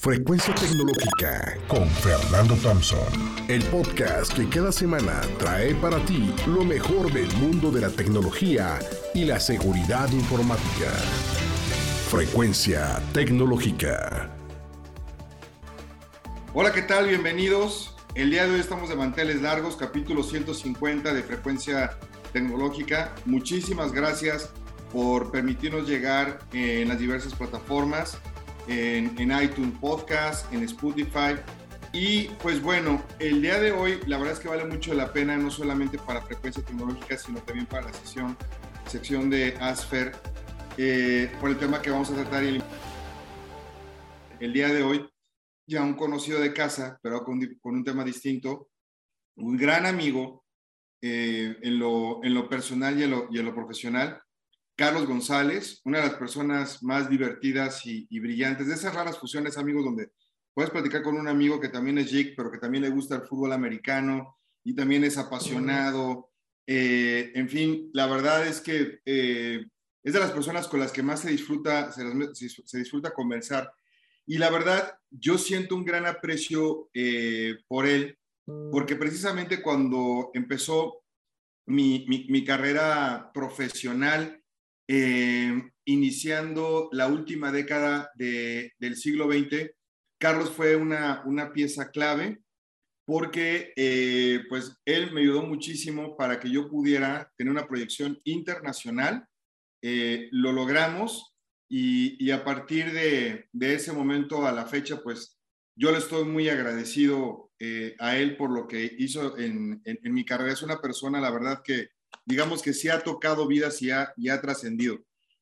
Frecuencia Tecnológica con Fernando Thompson. El podcast que cada semana trae para ti lo mejor del mundo de la tecnología y la seguridad informática. Frecuencia Tecnológica. Hola, ¿qué tal? Bienvenidos. El día de hoy estamos de manteles largos, capítulo 150 de Frecuencia Tecnológica. Muchísimas gracias por permitirnos llegar en las diversas plataformas en, iTunes Podcast, en Spotify. Y pues bueno, el día de hoy la verdad es que vale mucho la pena, no solamente para frecuencia tecnológica, sino también para la sesión, sección de ASFER, eh, por el tema que vamos a tratar el, día de hoy. Ya un conocido de casa, pero con, con un tema distinto, un gran amigo eh, en, lo, en lo personal y en lo, y en lo profesional, Carlos González, una de las personas más divertidas y, brillantes, de esas raras fusiones, amigos, donde puedes platicar con un amigo que también es geek, pero que también le gusta el fútbol americano y también es apasionado. Eh, en fin, la verdad es que eh, es de las personas con las que más se disfruta, se, disfruta conversar. Y la verdad, yo siento un gran aprecio eh, por él, porque precisamente cuando empezó mi, mi carrera profesional, eh, iniciando la última década del siglo XX, Carlos fue una, una pieza clave porque eh, pues él me ayudó muchísimo para que yo pudiera tener una proyección internacional. Eh, lo logramos y, a partir de, ese momento a la fecha, pues yo le estoy muy agradecido a él por lo que hizo en, en, mi carrera. Es una persona, la verdad, que digamos que sí ha tocado vidas y ha, ha trascendido.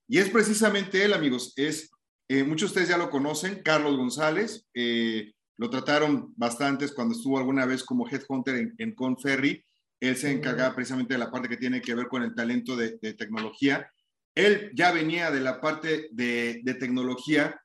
Y es precisamente él, amigos, es, eh, muchos de ustedes ya lo conocen, Carlos González, eh, lo trataron bastantes cuando estuvo alguna vez como headhunter en, en Conferry, él se encargaba precisamente de la parte que tiene que ver con el talento de, tecnología. Él ya venía de la parte de, tecnología,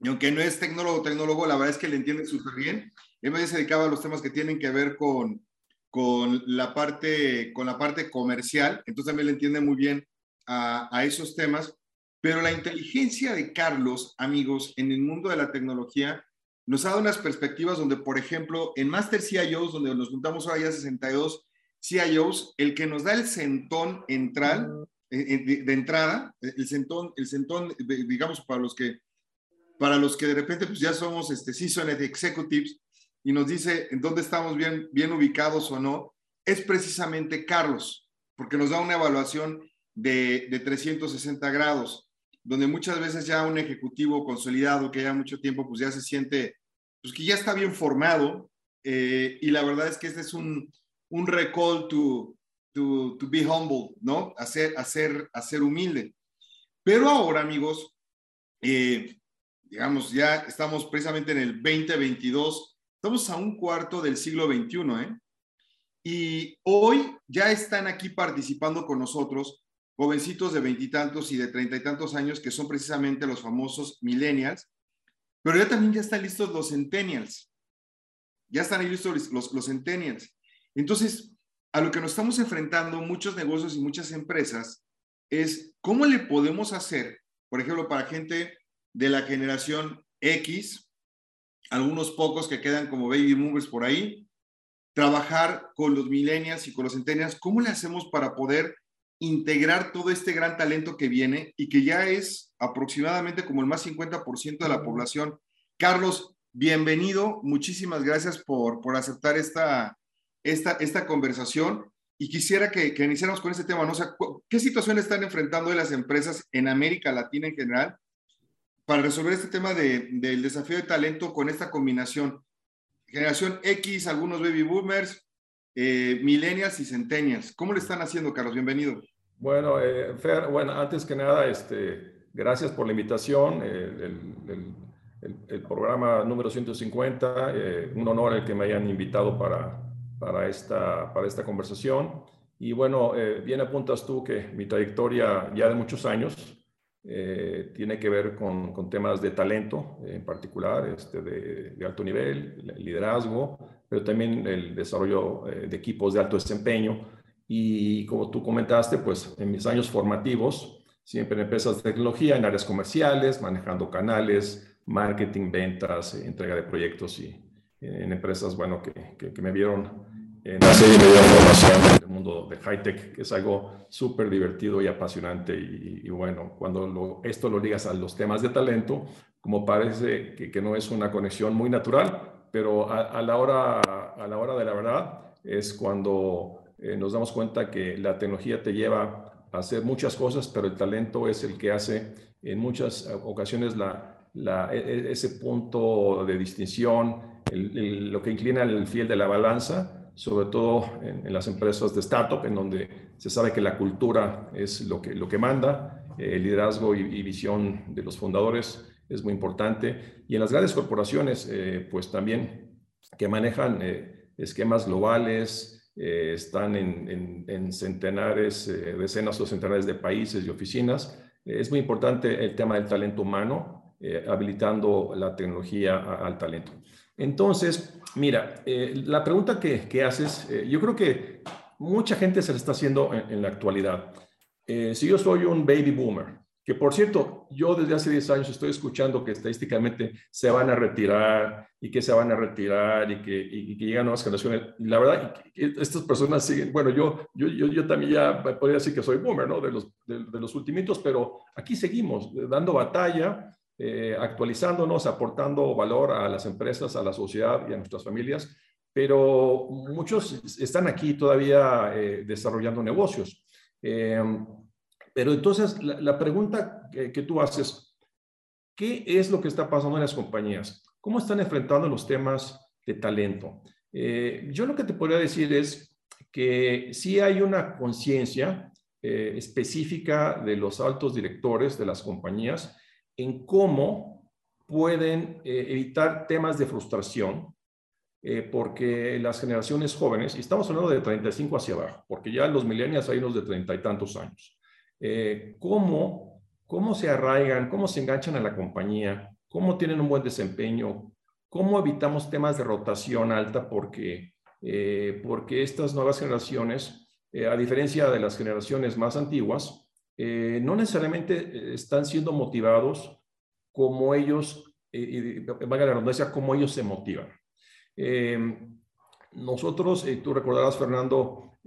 y aunque no es tecnólogo, tecnólogo, la verdad es que le entiende súper bien. Él se dedicaba a los temas que tienen que ver con, con la parte, con la parte comercial, entonces también le entiende muy bien a, a, esos temas, pero la inteligencia de Carlos, amigos, en el mundo de la tecnología, nos ha dado unas perspectivas donde, por ejemplo, en Master CIOs, donde nos juntamos ahora ya 62 CIOs, el que nos da el centón entral, eh, eh, de, entrada, el centón, el centón, digamos, para los que, para los que de repente pues ya somos, este, sí son executives, y nos dice en dónde estamos bien, bien ubicados o no, es precisamente Carlos, porque nos da una evaluación de, de 360 grados, donde muchas veces ya un ejecutivo consolidado que ya mucho tiempo, pues ya se siente, pues que ya está bien formado, eh, y la verdad es que este es un, un recall to, to, to be humble, ¿no? Ser, a ser humilde. Pero ahora, amigos, eh, digamos, ya estamos precisamente en el 2022 Estamos a un cuarto del siglo XXI, ¿eh? Y hoy ya están aquí participando con nosotros jovencitos de veintitantos y, de treinta y tantos años que son precisamente los famosos millennials, pero ya también ya están listos los centennials. Ya están ahí listos los, los centennials. Entonces, a lo que nos estamos enfrentando muchos negocios y muchas empresas es cómo le podemos hacer, por ejemplo, para gente de la generación X, algunos pocos que quedan como baby boomers por ahí, trabajar con los millennials y con los centennials, ¿cómo le hacemos para poder integrar todo este gran talento que viene y que ya es aproximadamente como el más 50% de la población? Carlos, bienvenido, muchísimas gracias por, por aceptar esta, esta, esta conversación y quisiera que, que iniciáramos con este tema, ¿no? ¿qué situación están enfrentando las empresas en América Latina en general para resolver este tema de, del desafío de talento con esta combinación. Generación X, algunos baby boomers, eh, millennials y centennials. ¿Cómo le están haciendo, Carlos? Bienvenido. Bueno, eh, Fer, bueno, antes que nada, este, gracias por la invitación. el, el, programa número 150, eh, un honor el que me hayan invitado para, para, esta, para esta conversación. Y bueno, eh, bien apuntas tú que mi trayectoria ya de muchos años, eh, tiene que ver con, temas de talento, en particular este, de, alto nivel, liderazgo, pero también el desarrollo eh, de equipos de alto desempeño. Y como tú comentaste, pues en mis años formativos, siempre en empresas de tecnología, en áreas comerciales, manejando canales, marketing, ventas, entrega de proyectos y en empresas, bueno, que, me vieron en del mundo de high tech, que es algo súper divertido y apasionante. Y, bueno, cuando esto lo ligas a los temas de talento, como parece que, que no es una conexión muy natural, pero a, la, hora, a la hora de la verdad es cuando eh, nos damos cuenta que la tecnología te lleva a hacer muchas cosas, pero el talento es el que hace en muchas ocasiones la, la, e, e, ese punto de distinción, lo que inclina el fiel de la balanza, sobre todo en, las empresas de startup, en donde se sabe que la cultura es lo que, lo que manda, el liderazgo y, visión de los fundadores es muy importante. Y en las grandes corporaciones, eh, pues también que manejan eh, esquemas globales, eh, están en, en centenares, decenas o centenares de países y oficinas. es muy importante el tema del talento humano, eh, habilitando la tecnología al talento. Entonces, mira, eh, la pregunta que, haces, eh, yo creo que mucha gente se la está haciendo en, la actualidad. si yo soy un baby boomer, que por cierto, yo desde hace 10 años estoy escuchando que estadísticamente se van a retirar y que se van a retirar y que, llegan nuevas generaciones. La verdad, estas personas siguen, bueno, yo, yo, yo, yo, también ya podría decir que soy boomer, ¿no? De los, de, de los ultimitos, pero aquí seguimos dando batalla eh, actualizándonos, aportando valor a las empresas, a la sociedad y a nuestras familias, pero muchos están aquí todavía eh, desarrollando negocios. Eh, pero entonces, la, pregunta que, que, tú haces, ¿qué es lo que está pasando en las compañías? ¿Cómo están enfrentando los temas de talento? yo lo que te podría decir es que sí hay una conciencia específica de los altos directores de las compañías en cómo pueden eh, evitar temas de frustración, eh, porque las generaciones jóvenes, y estamos hablando de 35 hacia abajo, porque ya los millennials hay unos de treinta y tantos años, eh, cómo, cómo se arraigan, cómo se enganchan a la compañía, cómo tienen un buen desempeño, cómo evitamos temas de rotación alta, porque, porque estas nuevas generaciones, a diferencia de las generaciones más antiguas, eh, no necesariamente eh, están siendo motivados como ellos, eh, valga la redundancia, como ellos se motivan. nosotros, tú recordarás, Fernando,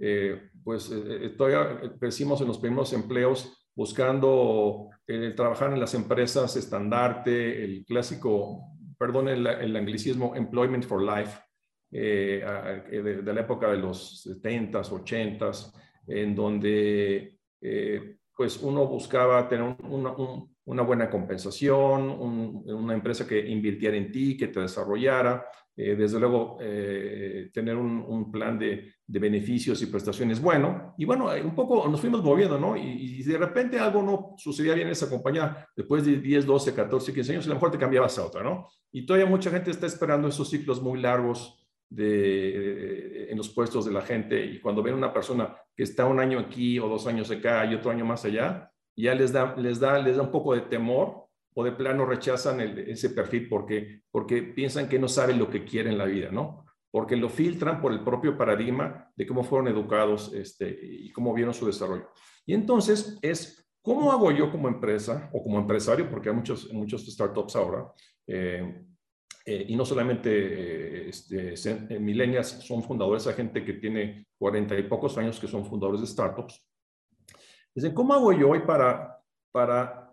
pues todavía crecimos en los primeros empleos buscando trabajar en las empresas estandarte, el clásico, perdón el, el anglicismo, employment for life, de, de, la época de los 70s, 80s, en donde pues uno buscaba tener una, buena compensación, una empresa que invirtiera en ti, que te desarrollara, eh, desde luego eh, tener un, plan de, beneficios y prestaciones bueno. Y bueno, un poco nos fuimos moviendo, ¿no? Y, de repente algo no sucedía bien en esa compañía, después de 10, 12, 14, 15 años, a lo mejor te cambiabas a otra, ¿no? Y todavía mucha gente está esperando esos ciclos muy largos de, en los puestos de la gente y cuando ven una persona que está un año aquí o dos años acá y otro año más allá, ya les da, les da, les da un poco de temor o de plano rechazan ese perfil porque, porque piensan que no saben lo que quieren en la vida, ¿no? Porque lo filtran por el propio paradigma de cómo fueron educados este, y cómo vieron su desarrollo. Y entonces es, ¿cómo hago yo como empresa o como empresario? Porque hay muchos, muchos startups ahora, eh, eh, y no solamente eh, este, eh, millennials son fundadores, hay gente que tiene cuarenta y pocos años que son fundadores de startups. Dicen, ¿cómo hago yo hoy para, para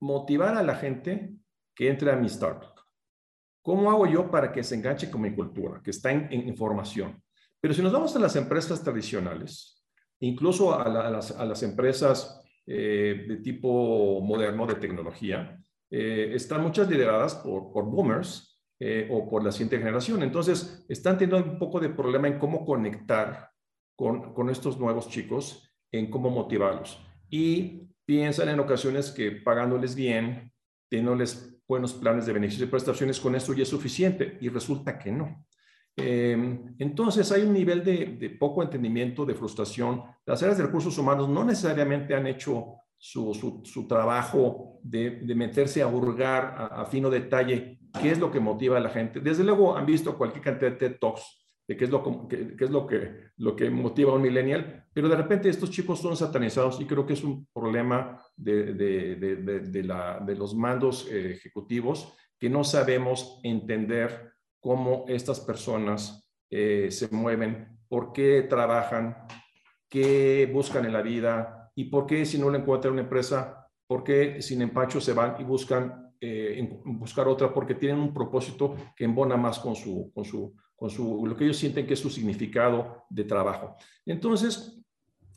motivar a la gente que entre a mi startup? ¿Cómo hago yo para que se enganche con mi cultura, que está en, información? Pero si nos vamos a las empresas tradicionales, incluso a, las, a las, empresas de tipo moderno de tecnología, eh, están muchas lideradas por, boomers eh, o por la siguiente generación. Entonces, están teniendo un poco de problema en cómo conectar con, con estos nuevos chicos, en cómo motivarlos. Y piensan en ocasiones que pagándoles bien, teniéndoles buenos planes de beneficios y prestaciones, con esto ya es suficiente. Y resulta que no. Eh, entonces hay un nivel de, poco entendimiento, de frustración. Las áreas de recursos humanos no necesariamente han hecho su, trabajo de, meterse a hurgar a, fino detalle qué es lo que motiva a la gente. Desde luego han visto cualquier cantidad de TED Talks de qué es, lo, qué, es lo, que, lo que motiva a un millennial, pero de repente estos chicos son satanizados y creo que es un problema de, de, de, de la, los mandos eh, ejecutivos que no sabemos entender cómo estas personas eh, se mueven, por qué trabajan, qué buscan en la vida y por qué si no lo encuentran una empresa, por qué sin empacho se van y buscan eh, buscar otra porque tienen un propósito que embona más con su, con su, con su, lo que ellos sienten que es su significado de trabajo. Entonces,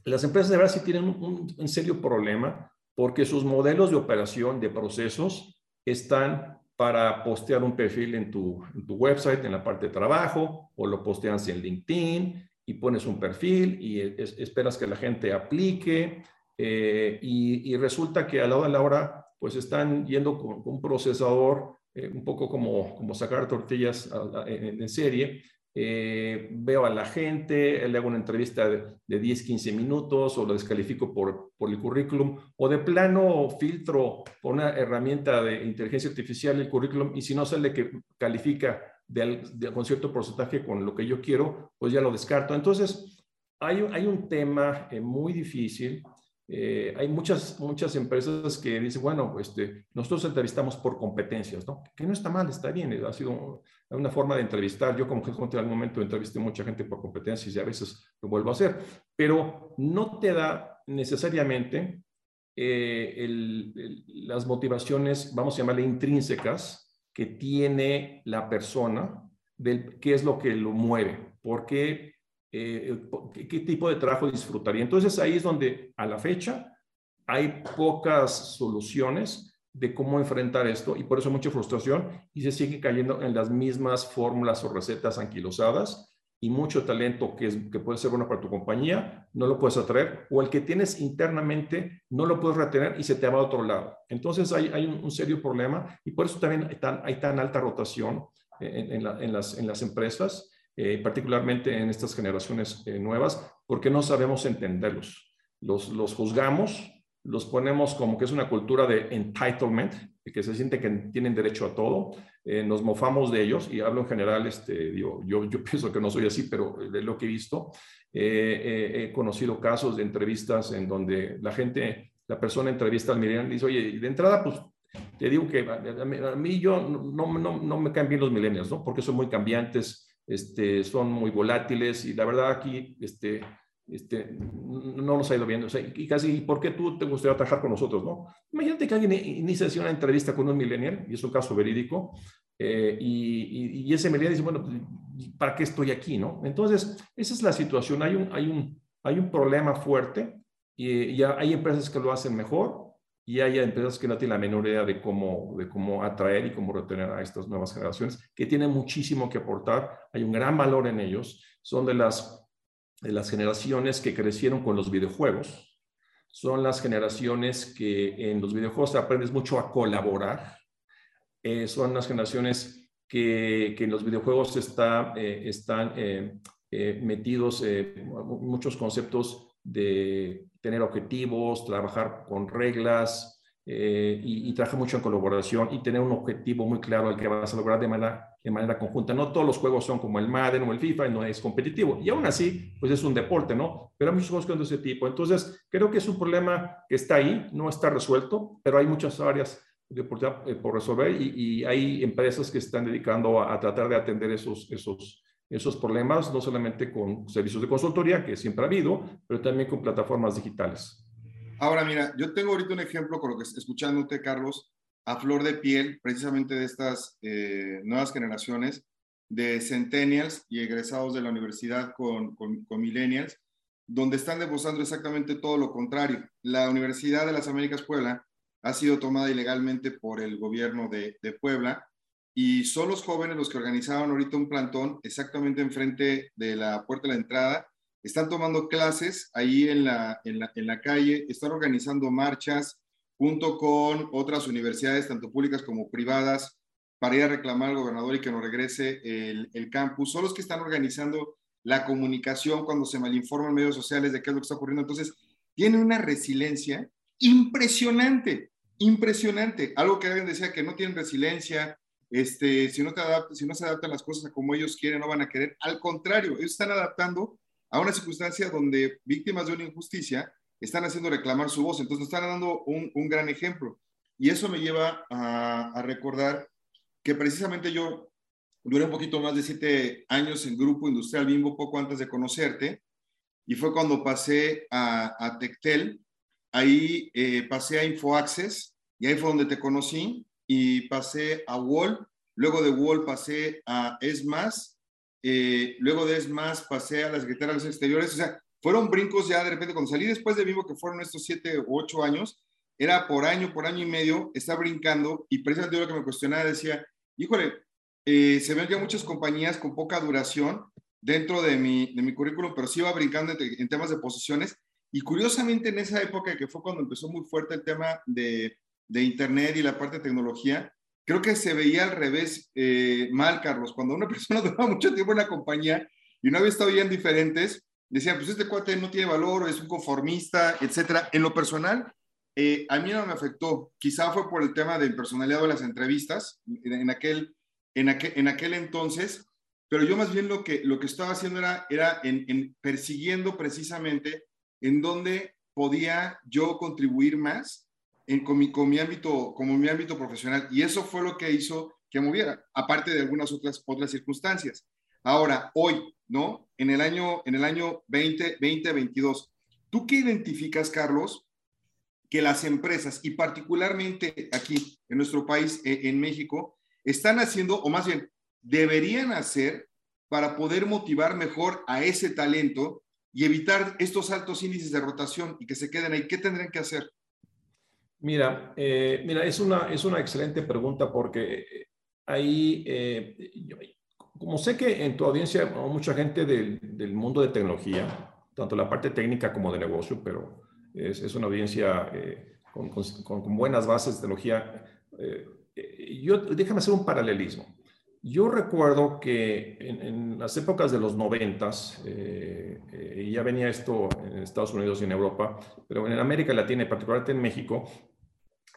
las empresas de verdad sí tienen un, serio problema porque sus modelos de operación, de procesos, están para postear un perfil en tu, en tu website, en la parte de trabajo, o lo posteas en LinkedIn y pones un perfil y esperas que la gente aplique. Eh, y, y, resulta que a la hora de la hora, pues están yendo con, un procesador, eh, un poco como, como sacar tortillas en, serie, eh, veo a la gente, le hago una entrevista de, 10, 15 minutos o lo descalifico por, por, el currículum o de plano filtro por una herramienta de inteligencia artificial el currículum y si no sale que califica de, de, con cierto porcentaje con lo que yo quiero, pues ya lo descarto. Entonces, hay, hay un tema eh, muy difícil eh, hay muchas, muchas empresas que dicen, bueno, este, nosotros entrevistamos por competencias, ¿no? Que no está mal, está bien, ha sido una forma de entrevistar. Yo como jefe en algún momento entrevisté mucha gente por competencias y a veces lo vuelvo a hacer, pero no te da necesariamente eh, las motivaciones, vamos a llamarle intrínsecas, que tiene la persona, del qué es lo que lo mueve, por qué eh, qué, tipo de trabajo disfrutaría. Entonces ahí es donde a la fecha hay pocas soluciones de cómo enfrentar esto y por eso mucha frustración y se sigue cayendo en las mismas fórmulas o recetas anquilosadas y mucho talento que, es, que puede ser bueno para tu compañía, no lo puedes atraer o el que tienes internamente no lo puedes retener y se te va a otro lado. Entonces hay, hay un, serio problema y por eso también hay tan, hay tan alta rotación en, en, las, en las empresas eh, particularmente en estas generaciones eh, nuevas, porque no sabemos entenderlos. Los, los juzgamos, los ponemos como que es una cultura de entitlement, que se siente que tienen derecho a todo, eh, nos mofamos de ellos, y hablo en general, este, digo, yo, yo pienso que no soy así, pero de lo que he visto, he conocido casos de entrevistas en donde la gente, la persona entrevista al millennial y dice, oye, de entrada, pues te digo que a, mí, yo no, no, no, me caen bien los millennials, ¿no? Porque son muy cambiantes, este, son muy volátiles y la verdad aquí este, este, no nos ha ido bien. O sea, y casi, ¿por qué tú te gustaría trabajar con nosotros? No? Imagínate que alguien inicia una entrevista con un millennial, y es un caso verídico, eh, y, y, ese millennial dice, bueno, pues, ¿para qué estoy aquí? ¿no? Entonces, esa es la situación. Hay un, hay un, hay un problema fuerte y ya hay empresas que lo hacen mejor y hay empresas que no tienen la menor idea de cómo, de cómo atraer y cómo retener a estas nuevas generaciones, que tienen muchísimo que aportar, hay un gran valor en ellos, son de las, de las generaciones que crecieron con los videojuegos, son las generaciones que en los videojuegos aprendes mucho a colaborar, eh, son las generaciones que, que, en los videojuegos está, eh, están eh, metidos muchos conceptos de tener objetivos, trabajar con reglas eh, y, trabajar mucho en colaboración y tener un objetivo muy claro al que vas a lograr de manera, de manera conjunta. No todos los juegos son como el Madden o el FIFA, no es competitivo. Y aún así, pues es un deporte, ¿no? Pero hay muchos juegos de ese tipo. Entonces, creo que es un problema que está ahí, no está resuelto, pero hay muchas áreas de por, eh, por resolver y, y, hay empresas que están dedicando a, a tratar de atender esos, esos, esos problemas, no solamente con servicios de consultoría, que siempre ha habido, pero también con plataformas digitales. Ahora, mira, yo tengo ahorita un ejemplo con lo que escuchándote, Carlos, a flor de piel, precisamente de estas eh, nuevas generaciones de centennials y egresados de la universidad con, con, millennials, donde están demostrando exactamente todo lo contrario. La Universidad de las Américas Puebla ha sido tomada ilegalmente por el gobierno de, de Puebla y son los jóvenes los que organizaron ahorita un plantón exactamente enfrente de la puerta de la entrada. Están tomando clases ahí en la, en la, calle, están organizando marchas junto con otras universidades, tanto públicas como privadas, para ir a reclamar al gobernador y que nos regrese el, campus. Son los que están organizando la comunicación cuando se malinforman en medios sociales de qué es lo que está ocurriendo. Entonces, tienen una resiliencia impresionante, impresionante. Algo que alguien decía que no tienen resiliencia, este, si, no se adaptan las cosas a como ellos quieren, no van a querer. Al contrario, ellos están adaptando a una circunstancia donde víctimas de una injusticia están haciendo reclamar su voz. Entonces, están dando un, gran ejemplo. Y eso me lleva a, a, recordar que precisamente yo duré un poquito más de siete años en Grupo Industrial Bimbo, poco antes de conocerte, y fue cuando pasé a, a Tectel, ahí eh, pasé a InfoAccess, y ahí fue donde te conocí, y pasé a Wall, luego de Wall pasé a ESMAS, eh, luego de ESMAS pasé a la Secretaría de los Exteriores, o sea, fueron brincos ya de repente, cuando salí después de Vivo, que fueron estos siete u ocho años, era por año, por año y medio, estaba brincando, y precisamente lo que me cuestionaba decía, híjole, eh, se ven ya muchas compañías con poca duración dentro de mi, de mi currículum, pero sí iba brincando en temas de posiciones, y curiosamente en esa época que fue cuando empezó muy fuerte el tema de de Internet y la parte de tecnología, creo que se veía al revés eh, mal, Carlos. Cuando una persona duraba mucho tiempo en la compañía y no había estado ya en diferentes, decían, pues este cuate no tiene valor, es un conformista, etcétera. En lo personal, eh, a mí no me afectó. Quizá fue por el tema de personalidad de las entrevistas en, aquel, en, aquel, en aquel entonces, pero yo más bien lo que, lo que estaba haciendo era, era en persiguiendo precisamente en dónde podía yo contribuir más en, con, mi, ámbito, como mi ámbito profesional. Y eso fue lo que hizo que moviera, aparte de algunas otras, otras circunstancias. Ahora, hoy, ¿no? En el año, en el año 20, 2022, ¿tú qué identificas, Carlos, que las empresas, y particularmente aquí en nuestro país, e, en México, están haciendo, o más bien, deberían hacer para poder motivar mejor a ese talento y evitar estos altos índices de rotación y que se queden ahí? ¿Qué tendrían que hacer? Mira, eh, mira es, una, es una excelente pregunta porque eh, ahí, eh, como sé que en tu audiencia hay mucha gente del, del, mundo de tecnología, tanto la parte técnica como de negocio, pero es, es una audiencia con, con, con, buenas bases de tecnología. yo, déjame hacer un paralelismo. Yo recuerdo que en, las épocas de los noventas, eh, ya venía esto en Estados Unidos y en Europa, pero en América Latina y particularmente en México,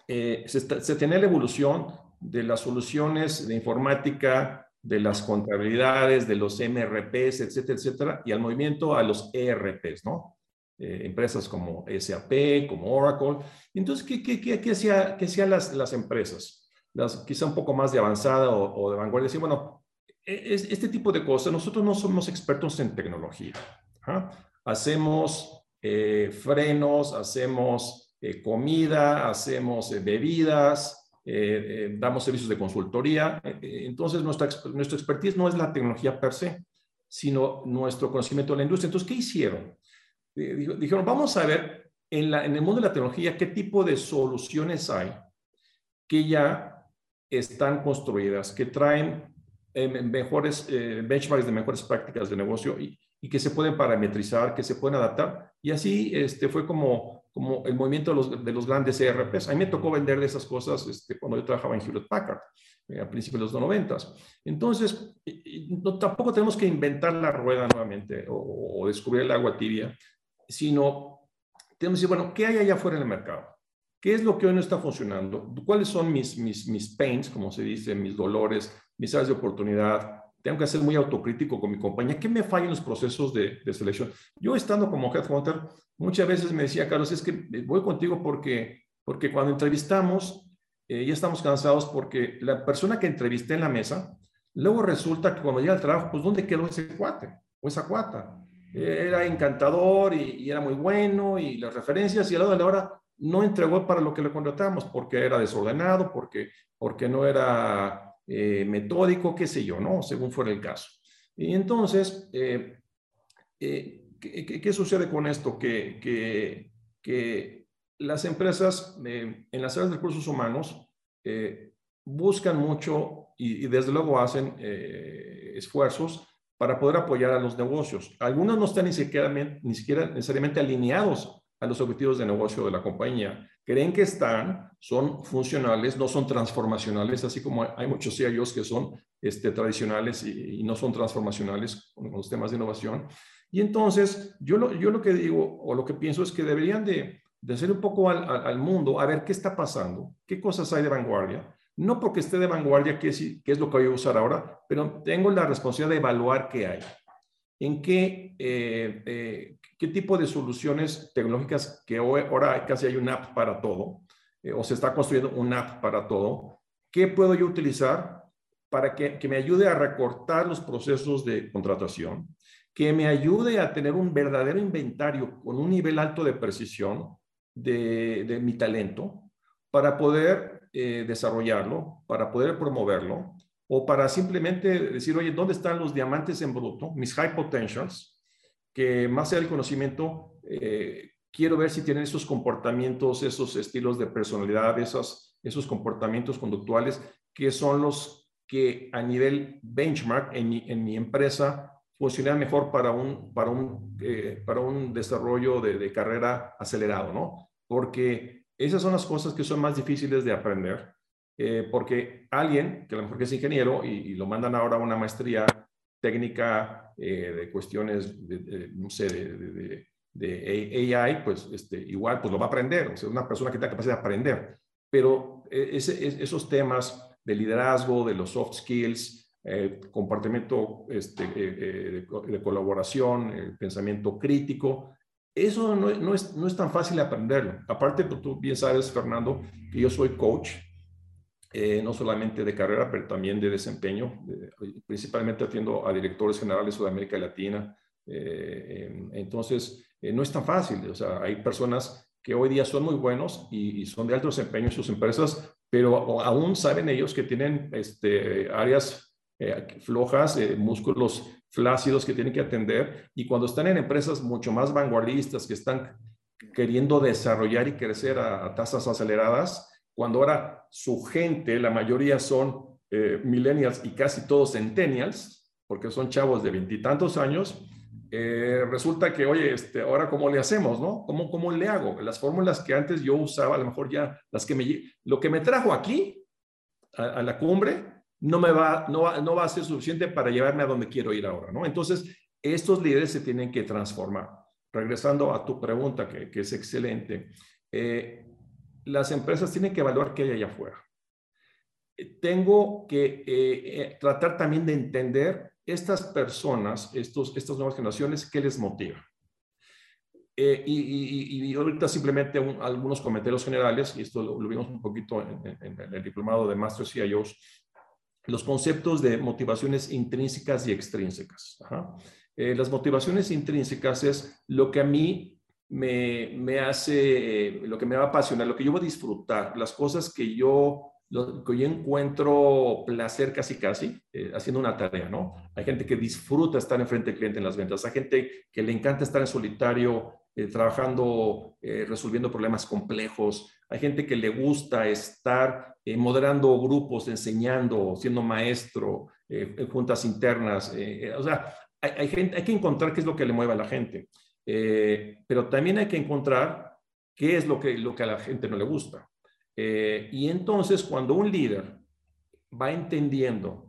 eh, se, se, tenía la evolución de las soluciones de informática, de las contabilidades, de los MRPs, etcétera, etcétera, y al movimiento a los ERPs, ¿no? Eh, empresas como SAP, como Oracle. Entonces, ¿qué, qué, qué, qué hacían qué hacía las, las empresas? Las, quizá un poco más de avanzada o, o de vanguardia. Decían, bueno, e, es, este tipo de cosas, nosotros no somos expertos en tecnología. ¿ah? Hacemos eh, frenos, hacemos eh, comida, hacemos eh, bebidas, eh, damos servicios de consultoría. entonces, nuestra, nuestra expertise no es la tecnología per se, sino nuestro conocimiento de la industria. Entonces, ¿qué hicieron? dijeron, vamos a ver en, la, en el mundo de la tecnología qué tipo de soluciones hay que ya están construidas, que traen mejores benchmarks de mejores prácticas de negocio y, y, que se pueden parametrizar, que se pueden adaptar. Y así este, fue como como el movimiento de los, de los grandes ERPs. A mí me tocó vender de esas cosas este, cuando yo trabajaba en Hewlett Packard, eh, a principios de los 90. Entonces, no, tampoco tenemos que inventar la rueda nuevamente o, o, descubrir el agua tibia, sino tenemos que decir, bueno, ¿qué hay allá afuera en el mercado? ¿Qué es lo que hoy no está funcionando? ¿Cuáles son mis, mis, mis pains, como se dice, mis dolores, mis áreas de oportunidad? Tengo que ser muy autocrítico con mi compañía. ¿Qué me falla en los procesos de, de selección? Yo estando como headhunter, Muchas veces me decía, Carlos, es que voy contigo porque, porque cuando entrevistamos, eh, ya estamos cansados porque la persona que entrevisté en la mesa, luego resulta que cuando llega al trabajo, pues ¿dónde quedó ese cuate o esa cuata? Era encantador y, y, era muy bueno y las referencias y a la hora de la hora no entregó para lo que le contratamos porque era desordenado, porque, porque no era eh, metódico, qué sé yo, ¿no? Según fuera el caso. Y entonces, eh, eh, ¿qué, qué, sucede con esto? Que, que, que las empresas eh, en las áreas de recursos humanos eh, buscan mucho y, y, desde luego hacen eh, esfuerzos para poder apoyar a los negocios. Algunos no están ni siquiera, ni siquiera necesariamente alineados a los objetivos de negocio de la compañía. Creen que están, son funcionales, no son transformacionales, así como hay muchos CIOs que son este, tradicionales y, y no son transformacionales con los temas de innovación. Y entonces, yo lo, yo lo que digo o lo que pienso es que deberían de, de hacer un poco al, al, al, mundo a ver qué está pasando, qué cosas hay de vanguardia, no porque esté de vanguardia, que es, es lo que voy a usar ahora, pero tengo la responsabilidad de evaluar qué hay. En qué, eh, eh, qué tipo de soluciones tecnológicas, que ahora casi hay una app para todo, eh, o se está construyendo una app para todo, ¿qué puedo yo utilizar para que, que me ayude a recortar los procesos de contratación? que me ayude a tener un verdadero inventario con un nivel alto de precisión de, de mi talento para poder eh, desarrollarlo, para poder promoverlo o para simplemente decir, oye, ¿dónde están los diamantes en bruto, mis high potentials? Que más allá del conocimiento, eh, quiero ver si tienen esos comportamientos, esos estilos de personalidad, esos, esos comportamientos conductuales que son los que a nivel benchmark en mi, en mi empresa funcionan mejor para un, para un, eh, para un desarrollo de, de, carrera acelerado, ¿no? Porque esas son las cosas que son más difíciles de aprender, eh, porque alguien, que a lo mejor que es ingeniero y, y lo mandan ahora a una maestría técnica eh, de cuestiones, de, de, no sé, de, de, AI, pues este, igual pues lo va a aprender, o sea, una persona que tenga capacidad de aprender, pero ese, esos temas de liderazgo, de los soft skills, eh, este, eh, eh, de, colaboración, el pensamiento crítico. Eso no, no, es, no, es, tan fácil aprenderlo. Aparte, pues, tú bien sabes, Fernando, que yo soy coach, eh, no solamente de carrera, pero también de desempeño, principalmente atiendo a directores generales de América Latina. entonces, no es tan fácil. O sea, hay personas que hoy día son muy buenos y, son de alto desempeño en sus empresas, pero aún saben ellos que tienen este, áreas eh, flojas, eh, músculos flácidos que tienen que atender y cuando están en empresas mucho más vanguardistas que están queriendo desarrollar y crecer a tasas aceleradas, cuando ahora su gente, la mayoría son eh, millennials y casi todos centennials, porque son chavos de veintitantos años, eh, resulta que, oye, este, ahora cómo le hacemos, ¿no? ¿Cómo, ¿Cómo le hago? Las fórmulas que antes yo usaba, a lo mejor ya, las que me, lo que me trajo aquí, a, a la cumbre, no, me va, no, va, no va a ser suficiente para llevarme a donde quiero ir ahora, ¿no? Entonces, estos líderes se tienen que transformar. Regresando a tu pregunta, que, que es excelente, eh, las empresas tienen que evaluar qué hay allá afuera. Tengo que eh, eh, tratar también de entender estas personas, estos, estas nuevas generaciones, qué les motiva. Eh, y, y, y, ahorita simplemente un, algunos comentarios generales, y esto lo, lo vimos un poquito en, el diplomado de Master CIOs, los conceptos de motivaciones intrínsecas y extrínsecas. Eh, las motivaciones intrínsecas es lo que a mí me, me, hace, lo que me va a apasionar, lo que yo voy a disfrutar, las cosas que yo, que yo encuentro placer casi casi eh, haciendo una tarea, ¿no? Hay gente que disfruta estar enfrente del cliente en las ventas, hay gente que le encanta estar en solitario eh, trabajando, eh, resolviendo problemas complejos. Hay gente que le gusta estar moderando grupos, enseñando, siendo maestro, juntas internas. O sea, hay, hay, gente, hay que encontrar qué es lo que le mueve a la gente. Pero también hay que encontrar qué es lo que, lo que a la gente no le gusta. y entonces, cuando un líder va entendiendo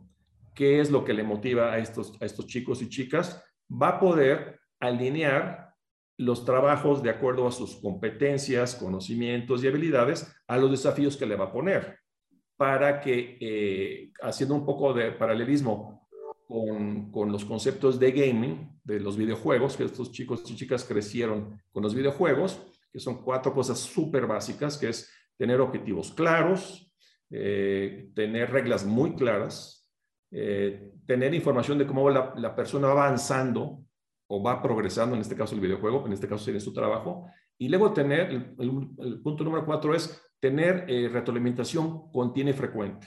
qué es lo que le motiva a estos, a estos chicos y chicas, va a poder alinear los trabajos de acuerdo a sus competencias, conocimientos y habilidades a los desafíos que le va a poner, para que, eh, haciendo un poco de paralelismo con, los conceptos de gaming, de los videojuegos, que estos chicos y chicas crecieron con los videojuegos, que son cuatro cosas súper básicas, que es tener objetivos claros, eh, tener reglas muy claras, eh, tener información de cómo la, la persona va avanzando o va progresando, en este caso el videojuego, en este caso sería su trabajo, y luego tener, el, punto número cuatro es tener eh, retroalimentación continua y frecuente.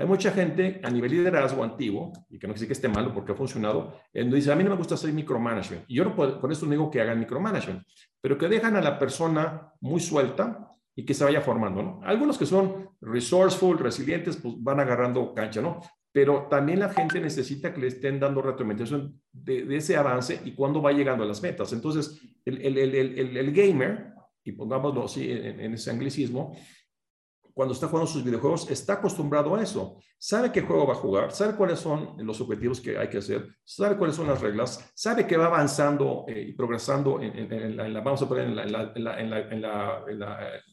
Hay mucha gente a nivel liderazgo antiguo, y que no quiere que esté malo porque ha funcionado, él dice, a mí no me gusta hacer micromanagement. Y yo no puedo, con esto no digo que hagan micromanagement, pero que dejan a la persona muy suelta y que se vaya formando, ¿no? Algunos que son resourceful, resilientes, pues van agarrando cancha, ¿no? pero también la gente necesita que le estén dando retroalimentación de, ese avance y cuándo va llegando a las metas. Entonces, el, el, el, gamer, y pongámoslo así en, ese anglicismo, cuando está jugando sus videojuegos, está acostumbrado a eso. Sabe qué juego va a jugar, sabe cuáles son los objetivos que hay que hacer, sabe cuáles son las reglas, sabe que va avanzando eh, y progresando en, la, vamos a poner en la, en la, en la,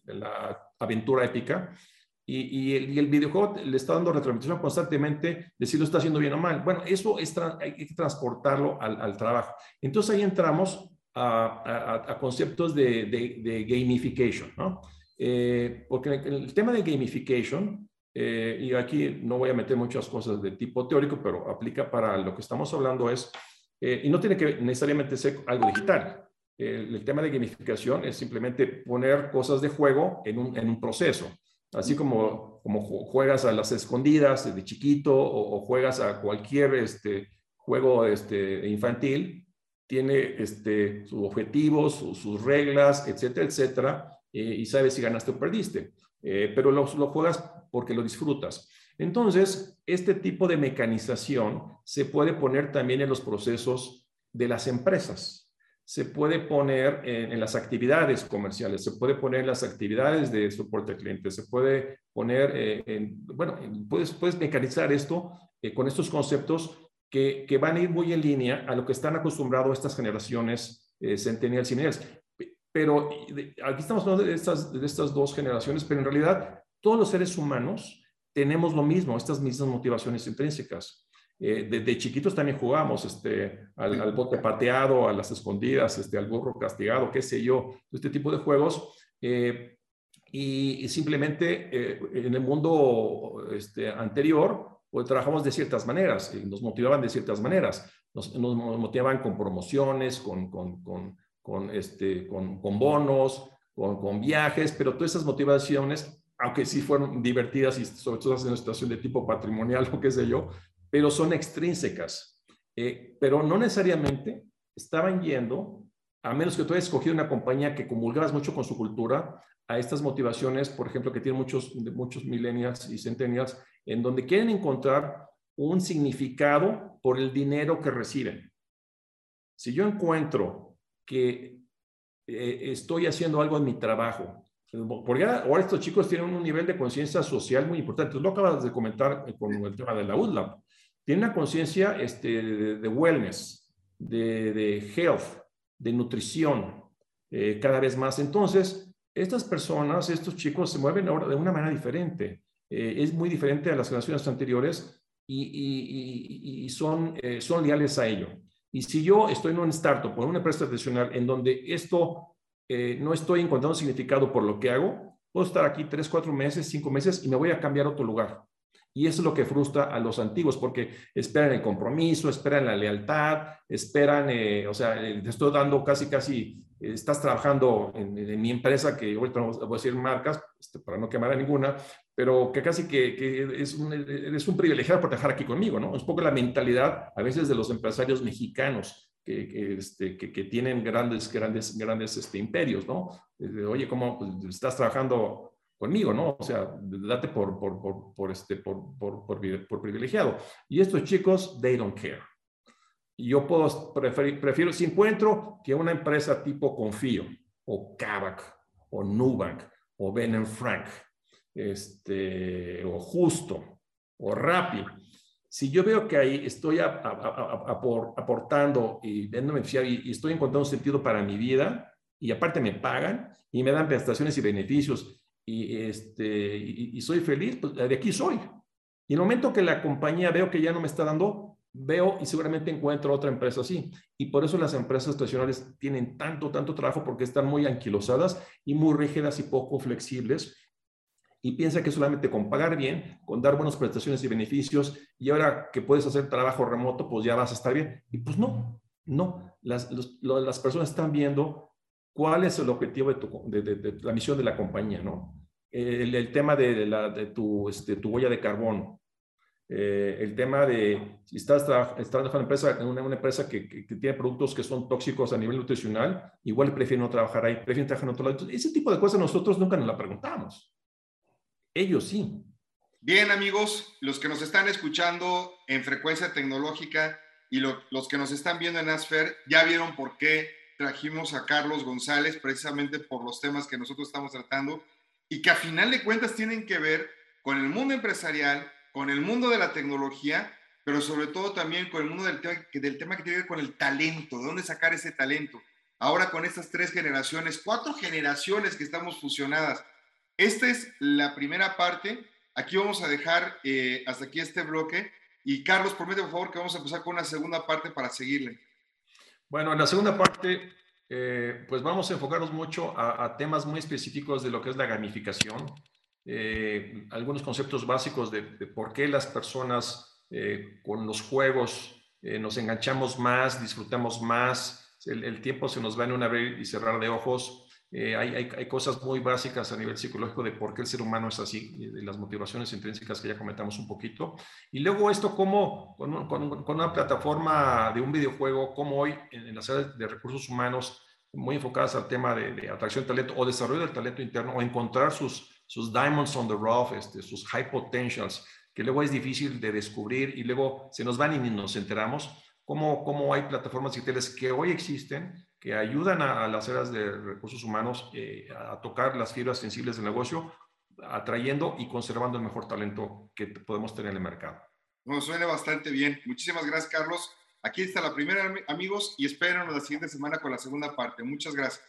en la aventura épica y, el, videojuego le está dando retroalimentación constantemente de si lo está haciendo bien o mal. Bueno, eso es hay que transportarlo al, trabajo. Entonces ahí entramos a, conceptos de, gamification, ¿no? Eh, porque el, tema de gamification, eh, y aquí no voy a meter muchas cosas de tipo teórico, pero aplica para lo que estamos hablando es, eh, y no tiene que necesariamente ser algo digital. El, tema de gamificación es simplemente poner cosas de juego en un, en un proceso. Así como, como juegas a las escondidas de chiquito o, juegas a cualquier este, juego este, infantil, tiene este, sus objetivos, sus, reglas, etcétera, etcétera, eh, y sabes si ganaste o perdiste. Eh, pero lo, lo juegas porque lo disfrutas. Entonces, este tipo de mecanización se puede poner también en los procesos de las empresas se puede poner en, las actividades comerciales, se puede poner en las actividades de soporte al cliente, se puede poner eh, en, bueno, puedes, puedes mecanizar esto con estos conceptos que, que, van a ir muy en línea a lo que están acostumbrados estas generaciones eh, y millennials. Pero aquí estamos hablando de estas, de estas dos generaciones, pero en realidad todos los seres humanos tenemos lo mismo, estas mismas motivaciones intrínsecas. Eh, desde chiquitos también jugamos este, al, bote pateado, a las escondidas, este, al burro castigado, qué sé yo, este tipo de juegos. Eh, y, simplemente eh, en el mundo este, anterior, pues trabajamos de ciertas maneras, nos motivaban de ciertas maneras. Nos, nos motivaban con promociones, con, con, con, con este, con, con bonos, con, con, viajes, pero todas esas motivaciones, aunque sí fueron divertidas y sobre todo en una situación de tipo patrimonial o qué sé yo, pero son extrínsecas. Eh, pero no necesariamente estaban yendo, a menos que tú hayas escogido una compañía que comulgabas mucho con su cultura, a estas motivaciones, por ejemplo, que tienen muchos, muchos millennials y centennials, en donde quieren encontrar un significado por el dinero que reciben. Si yo encuentro que eh, estoy haciendo algo en mi trabajo, porque ahora estos chicos tienen un nivel de conciencia social muy importante. Lo acabas de comentar con el tema de la UDLAB tiene una conciencia este, de, wellness, de, health, de nutrición, eh, cada vez más. Entonces, estas personas, estos chicos se mueven ahora de una manera diferente. Eh, es muy diferente a las generaciones anteriores y, son, eh, son leales a ello. Y si yo estoy en un startup o en una empresa tradicional en donde esto no estoy encontrando significado por lo que hago, puedo estar aquí tres, cuatro meses, cinco meses y me voy a cambiar a otro lugar. Y eso es lo que frustra a los antiguos, porque esperan el compromiso, esperan la lealtad, esperan, eh, o sea, eh, te estoy dando casi, casi, eh, estás trabajando en, mi empresa, que ahorita no voy a decir marcas, este, para no quemar a ninguna, pero que casi que, que es, un, eres un privilegiado por trabajar aquí conmigo, ¿no? Es un poco la mentalidad a veces de los empresarios mexicanos, que, que, este, que, tienen grandes, grandes, grandes este, imperios, ¿no? Oye, ¿cómo pues, estás trabajando conmigo, ¿no? O sea, date por, por, por, por este, por, por, privilegiado. Y estos chicos, they don't care. Yo puedo preferir, prefiero si encuentro que una empresa tipo Confío, o Kavak, o Nubank, o Ben Frank, este, o Justo, o Rappi. Si yo veo que ahí estoy aportando y, y estoy encontrando un sentido para mi vida, y aparte me pagan y me dan prestaciones y beneficios y, este, y, soy feliz, pues de aquí soy. Y en el momento que la compañía veo que ya no me está dando, veo y seguramente encuentro otra empresa así. Y por eso las empresas tradicionales tienen tanto, tanto trabajo porque están muy anquilosadas y muy rígidas y poco flexibles. Y piensa que solamente con pagar bien, con dar buenas prestaciones y beneficios, y ahora que puedes hacer trabajo remoto, pues ya vas a estar bien. Y pues no, no. Las, las personas están viendo cuál es el objetivo de, de, la misión de la compañía, ¿no? El, tema de, la, de tu, este, tu huella de carbono, eh, el tema de si estás, trabajando en una empresa, en una, empresa que, que, tiene productos que son tóxicos a nivel nutricional, igual prefieren no trabajar ahí, prefieren trabajar en otro lado. ese tipo de cosas nosotros nunca nos la preguntamos. Ellos sí. Bien, amigos, los que nos están escuchando en frecuencia tecnológica y los que nos están viendo en Asfer, ya vieron por qué trajimos a Carlos González precisamente por los temas que nosotros estamos tratando y que a final de cuentas tienen que ver con el mundo empresarial, con el mundo de la tecnología, pero sobre todo también con el mundo del tema, del tema que tiene que ver con el talento, de dónde sacar ese talento. Ahora con estas tres generaciones, cuatro generaciones que estamos fusionadas, esta es la primera parte. Aquí vamos a dejar eh, hasta aquí este bloque. Y Carlos, promete por favor que vamos a empezar con una segunda parte para seguirle. Bueno, en la segunda parte, eh, pues vamos a enfocarnos mucho a, temas muy específicos de lo que es la gamificación, eh, algunos conceptos básicos de, por qué las personas con los juegos nos enganchamos más, disfrutamos más, el, el, tiempo se nos va en un abrir y cerrar de ojos, eh, hay, cosas muy básicas a nivel psicológico de por qué el ser humano es así, de las motivaciones intrínsecas que ya comentamos un poquito. Y luego esto, cómo con, una plataforma de un videojuego, como hoy en, las áreas de recursos humanos, muy enfocadas al tema de, de, atracción de talento o desarrollo del talento interno, o encontrar sus, diamonds on the rough, este, sus high potentials, que luego es difícil de descubrir y luego se nos van y nos enteramos, cómo, cómo hay plataformas digitales que hoy existen ayudan a, las áreas de recursos humanos eh, a tocar las fibras sensibles del negocio, atrayendo y conservando el mejor talento que podemos tener en el mercado. Nos suena bastante bien. Muchísimas gracias, Carlos. Aquí está la primera, amigos, y espérenos la siguiente semana con la segunda parte. Muchas gracias.